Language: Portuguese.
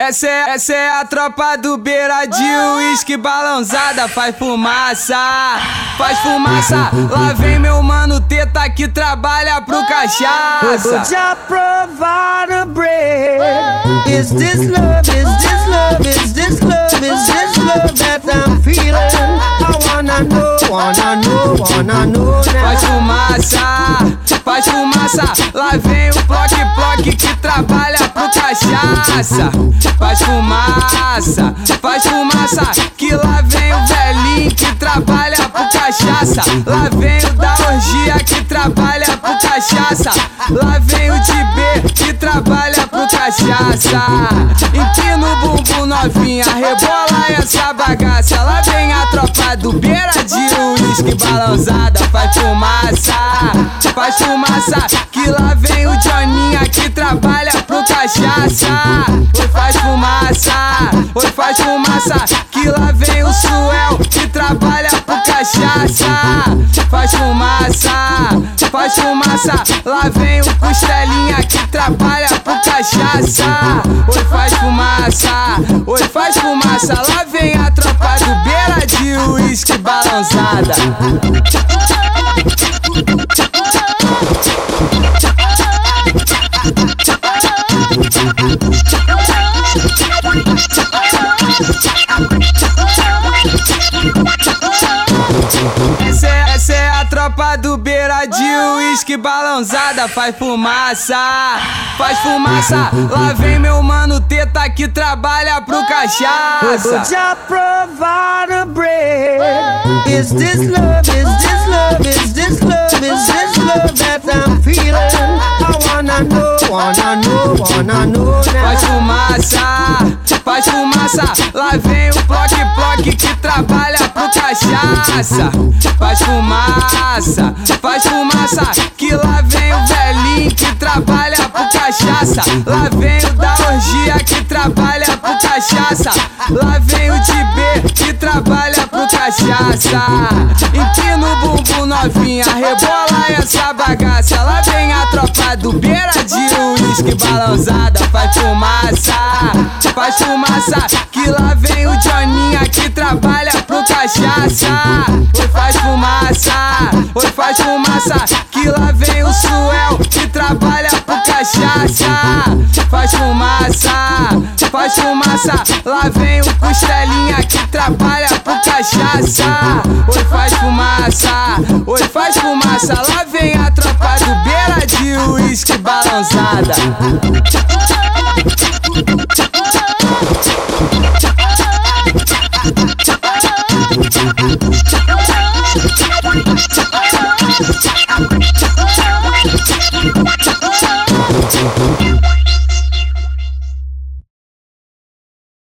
Essa é, essa é a tropa do beiradinho, uísque balançada, faz fumaça, faz fumaça. Lá vem meu mano teta que trabalha pro cachaça. Já provar bread. Is this love? Is this love? Is this love? Is this love that I'm feeling? I wanna know, wanna know, wanna know Faz fumaça, faz fumaça. Lá vem o bloque bloque que trabalha cachaça. Faz fumaça, faz fumaça. Que lá vem o velhinho que trabalha pro cachaça. Lá vem o da orgia que trabalha pro cachaça. Lá vem o de B que trabalha pro cachaça. Empina o bumbum novinha, rebola essa bagaça. Lá vem a tropa do beira de uísque balançada. Faz fumaça, faz fumaça. Que cachaça. Oi, faz fumaça, oi, faz fumaça. Que lá vem o Suel que trabalha pro cachaça. Faz fumaça, faz fumaça. Lá vem o Costelinha que trabalha pro cachaça. Oi, faz fumaça, oi, faz fumaça. Lá vem a tropa do beira de uísque balançada. De uísque balançada, faz fumaça, faz fumaça. Lá vem meu mano teta que trabalha pro cachaça. Já provar bread. Is this love? Is this love? Is this love? Is this love that I'm feeling? I wanna know, wanna know, wanna know Faz fumaça, faz fumaça. Lá vem o trabalha pro cachaça. Faz fumaça, faz fumaça. Que lá vem o velhinho que trabalha pro cachaça. Lá vem o da orgia que trabalha pro cachaça. Lá vem o de B que trabalha pro cachaça. Empina o bumbum novinha, rebola essa bagaça. Lá vem a tropa do beira de uísque balançada. Faz fumaça, faz fumaça. Que lá vem o Joninha que trabalha cachaça. Oi, faz fumaça, oi, faz fumaça. Que lá vem o Suel que trabalha pro cachaça. Faz fumaça, faz fumaça. Lá vem o Costelinha que trabalha pro cachaça. Oi, faz fumaça, oi, faz fumaça. Lá vem a tropa do beira de uísque balançada.